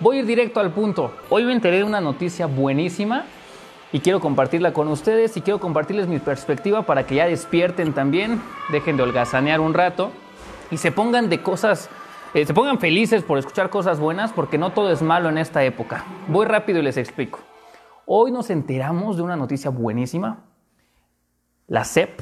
Voy a ir directo al punto. Hoy me enteré de una noticia buenísima y quiero compartirla con ustedes y quiero compartirles mi perspectiva para que ya despierten también, dejen de holgazanear un rato y se pongan de cosas, eh, se pongan felices por escuchar cosas buenas porque no todo es malo en esta época. Voy rápido y les explico. Hoy nos enteramos de una noticia buenísima. La SEP,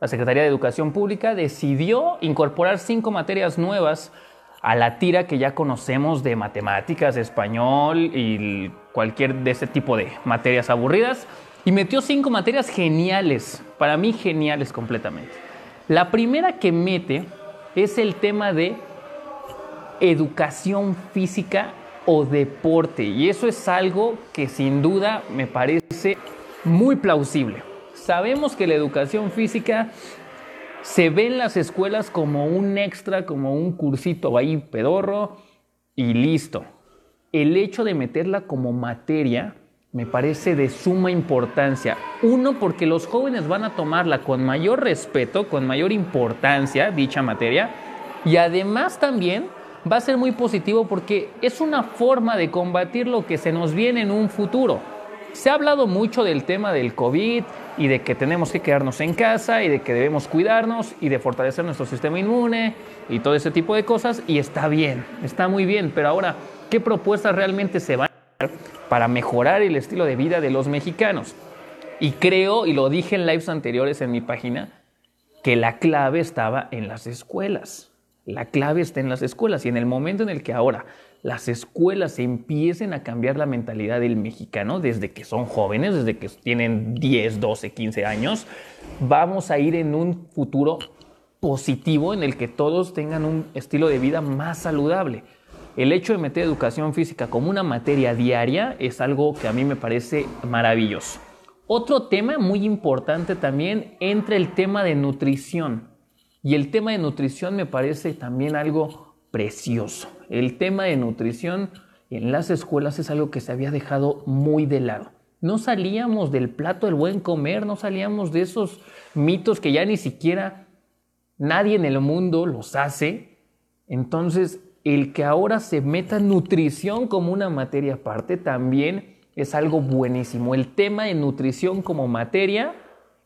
la Secretaría de Educación Pública, decidió incorporar cinco materias nuevas a la tira que ya conocemos de matemáticas, español y cualquier de ese tipo de materias aburridas. Y metió cinco materias geniales, para mí geniales completamente. La primera que mete es el tema de educación física o deporte. Y eso es algo que sin duda me parece muy plausible. Sabemos que la educación física se ve en las escuelas como un extra, como un cursito ahí pedorro y listo. El hecho de meterla como materia me parece de suma importancia. Uno, porque los jóvenes van a tomarla con mayor respeto, con mayor importancia, dicha materia. Y además también va a ser muy positivo porque es una forma de combatir lo que se nos viene en un futuro. Se ha hablado mucho del tema del COVID y de que tenemos que quedarnos en casa y de que debemos cuidarnos y de fortalecer nuestro sistema inmune y todo ese tipo de cosas y está bien, está muy bien, pero ahora, ¿qué propuestas realmente se van a dar para mejorar el estilo de vida de los mexicanos? Y creo, y lo dije en lives anteriores en mi página, que la clave estaba en las escuelas. La clave está en las escuelas y en el momento en el que ahora las escuelas empiecen a cambiar la mentalidad del mexicano desde que son jóvenes, desde que tienen 10, 12, 15 años, vamos a ir en un futuro positivo en el que todos tengan un estilo de vida más saludable. El hecho de meter educación física como una materia diaria es algo que a mí me parece maravilloso. Otro tema muy importante también entra el tema de nutrición. Y el tema de nutrición me parece también algo precioso. El tema de nutrición en las escuelas es algo que se había dejado muy de lado. No salíamos del plato del buen comer, no salíamos de esos mitos que ya ni siquiera nadie en el mundo los hace. Entonces, el que ahora se meta nutrición como una materia aparte también es algo buenísimo. El tema de nutrición como materia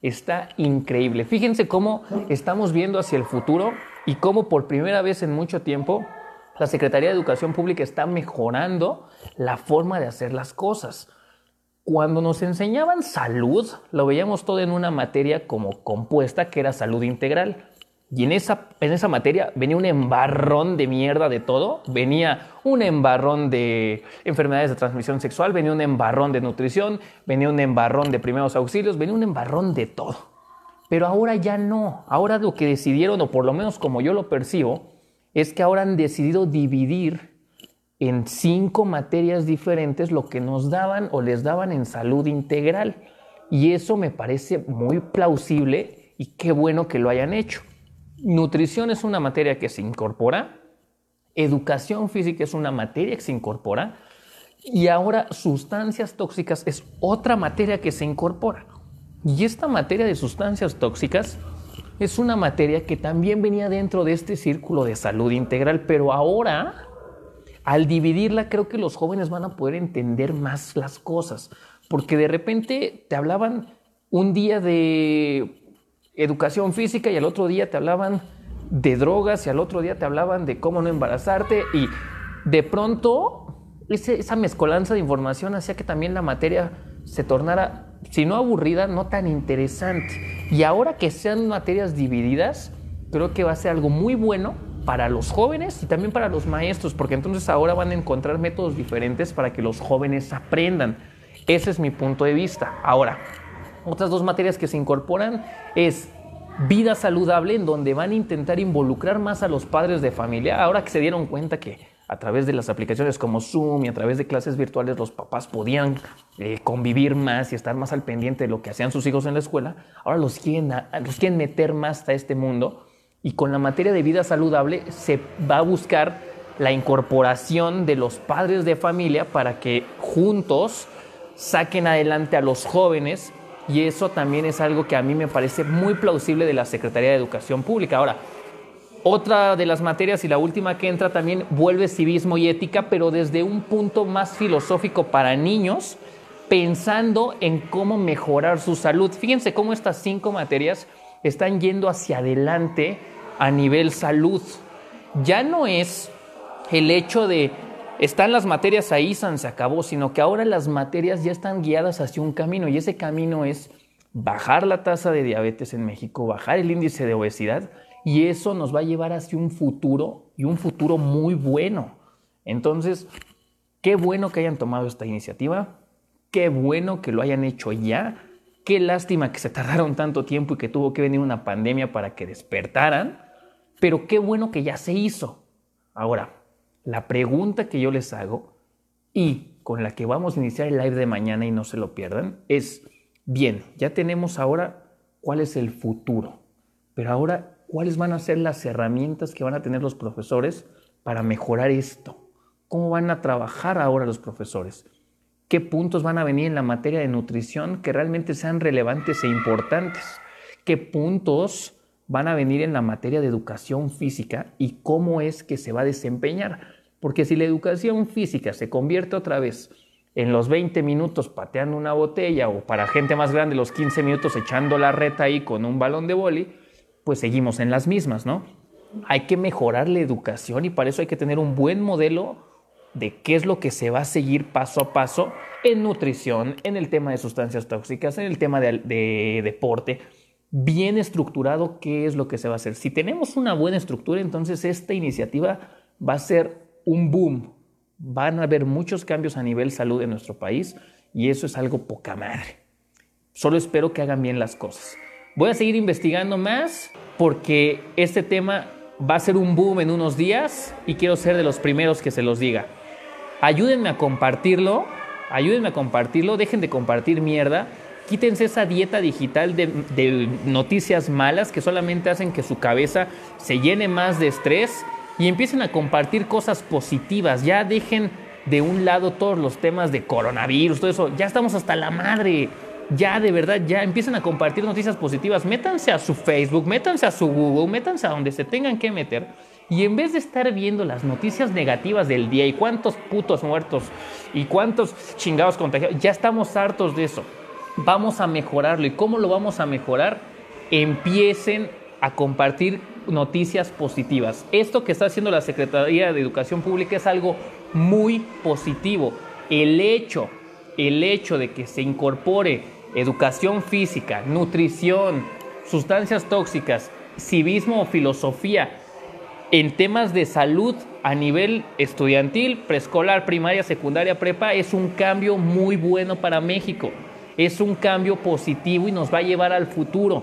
está increíble. Fíjense cómo estamos viendo hacia el futuro y cómo por primera vez en mucho tiempo la Secretaría de Educación Pública está mejorando la forma de hacer las cosas. Cuando nos enseñaban salud, lo veíamos todo en una materia como compuesta que era salud integral. Y en esa, en esa materia venía un embarrón de mierda de todo. Venía un embarrón de enfermedades de transmisión sexual, venía un embarrón de nutrición, venía un embarrón de primeros auxilios, venía un embarrón de todo. Pero ahora ya no. Ahora lo que decidieron, o por lo menos como yo lo percibo, es que ahora han decidido dividir en cinco materias diferentes lo que nos daban o les daban en salud integral. Y eso me parece muy plausible y qué bueno que lo hayan hecho. Nutrición es una materia que se incorpora, educación física es una materia que se incorpora y ahora sustancias tóxicas es otra materia que se incorpora. Y esta materia de sustancias tóxicas es una materia que también venía dentro de este círculo de salud integral, pero ahora, al dividirla, creo que los jóvenes van a poder entender más las cosas, porque de repente te hablaban un día de educación física y al otro día te hablaban de drogas y al otro día te hablaban de cómo no embarazarte y de pronto esa mezcolanza de información hacía que también la materia se tornara si no aburrida, no tan interesante. Y ahora que sean materias divididas, creo que va a ser algo muy bueno para los jóvenes y también para los maestros, porque entonces ahora van a encontrar métodos diferentes para que los jóvenes aprendan. Ese es mi punto de vista. Ahora, otras dos materias que se incorporan es vida saludable, en donde van a intentar involucrar más a los padres de familia, ahora que se dieron cuenta que a través de las aplicaciones como Zoom y a través de clases virtuales los papás podían eh, convivir más y estar más al pendiente de lo que hacían sus hijos en la escuela, ahora los quieren, los quieren meter más a este mundo. Y con la materia de vida saludable se va a buscar la incorporación de los padres de familia para que juntos saquen adelante a los jóvenes y eso también es algo que a mí me parece muy plausible de la Secretaría de Educación Pública. Ahora, Otra de las materias y la última que entra también vuelve civismo y ética, pero desde un punto más filosófico para niños, pensando en cómo mejorar su salud. Fíjense cómo estas cinco materias están yendo hacia adelante a nivel salud. Ya no es el hecho de están las materias ahí, se acabó, sino que ahora las materias ya están guiadas hacia un camino y ese camino es bajar la tasa de diabetes en México, bajar el índice de obesidad y eso nos va a llevar hacia un futuro y un futuro muy bueno. Entonces, qué bueno que hayan tomado esta iniciativa, qué bueno que lo hayan hecho ya, qué lástima que se tardaron tanto tiempo y que tuvo que venir una pandemia para que despertaran, pero qué bueno que ya se hizo. Ahora, la pregunta que yo les hago y con la que vamos a iniciar el live de mañana y no se lo pierdan es, bien, ya tenemos ahora cuál es el futuro, pero ahora cuáles van a ser las herramientas que van a tener los profesores para mejorar esto. ¿Cómo van a trabajar ahora los profesores? ¿Qué puntos van a venir en la materia de nutrición que realmente sean relevantes e importantes? ¿Qué puntos van a venir en la materia de educación física y cómo es que se va a desempeñar? Porque si la educación física se convierte otra vez en los 20 minutos pateando una botella o para gente más grande los 15 minutos echando la reta ahí con un balón de boli, pues seguimos en las mismas, ¿no? Hay que mejorar la educación y para eso hay que tener un buen modelo de qué es lo que se va a seguir paso a paso en nutrición, en el tema de sustancias tóxicas, en el tema de, deporte, bien estructurado qué es lo que se va a hacer. Si tenemos una buena estructura, entonces esta iniciativa va a ser un boom. Van a haber muchos cambios a nivel salud en nuestro país y eso es algo poca madre. Solo espero que hagan bien las cosas. Voy a seguir investigando más porque este tema va a ser un boom en unos días y quiero ser de los primeros que se los diga. Ayúdenme a compartirlo, ayúdenme a compartirlo, dejen de compartir mierda, quítense esa dieta digital de, noticias malas que solamente hacen que su cabeza se llene más de estrés y empiecen a compartir cosas positivas, ya dejen de un lado todos los temas de coronavirus, todo eso, ya estamos hasta la madre ya de verdad, ya empiezan a compartir noticias positivas. Métanse a su Facebook, métanse a su Google, métanse a donde se tengan que meter. Y en vez de estar viendo las noticias negativas del día y cuántos putos muertos y cuántos chingados contagiados, ya estamos hartos de eso. Vamos a mejorarlo. ¿Y cómo lo vamos a mejorar? Empiecen a compartir noticias positivas. Esto que está haciendo la Secretaría de Educación Pública es algo muy positivo. El hecho, el hecho de que se incorpore educación física, nutrición, sustancias tóxicas, civismo o filosofía en temas de salud a nivel estudiantil, preescolar, primaria, secundaria, prepa, es un cambio muy bueno para México. Es un cambio positivo y nos va a llevar al futuro.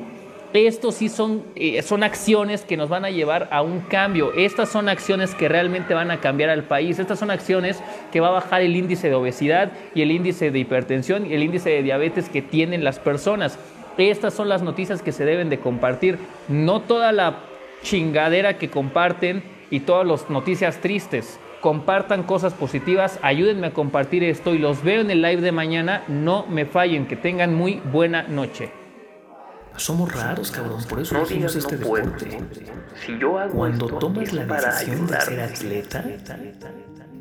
Estos sí son, eh, son acciones que nos van a llevar a un cambio. Estas son acciones que realmente van a cambiar al país. Estas son acciones que va a bajar el índice de obesidad y el índice de hipertensión y el índice de diabetes que tienen las personas. Estas son las noticias que se deben de compartir. No toda la chingadera que comparten y todas las noticias tristes. Compartan cosas positivas, ayúdenme a compartir esto y los veo en el live de mañana. No me fallen, que tengan muy buena noche. Somos raros, cabrón, por eso no hacemos este deporte. Si yo hago cuando tomas la decisión de ser atleta,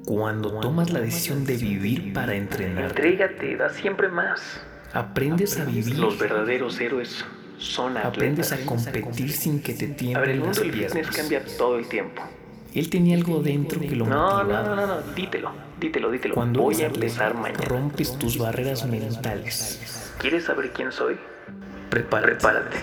cuando tomas la decisión de vivir para entrenar, entrégate, da siempre más. Aprendes, a vivir. Los verdaderos héroes son atletas. Aprendes a competir sin que te tiemblen las piernas. cambia todo el tiempo. Él tenía algo dentro que lo no, motivaba. No, no, no, no, dítelo, dítelo, dítelo. Cuando Voy a empezar mañana. rompes tus barreras mentales. ¿Quieres saber quién soy? Prepárate. Prepárate.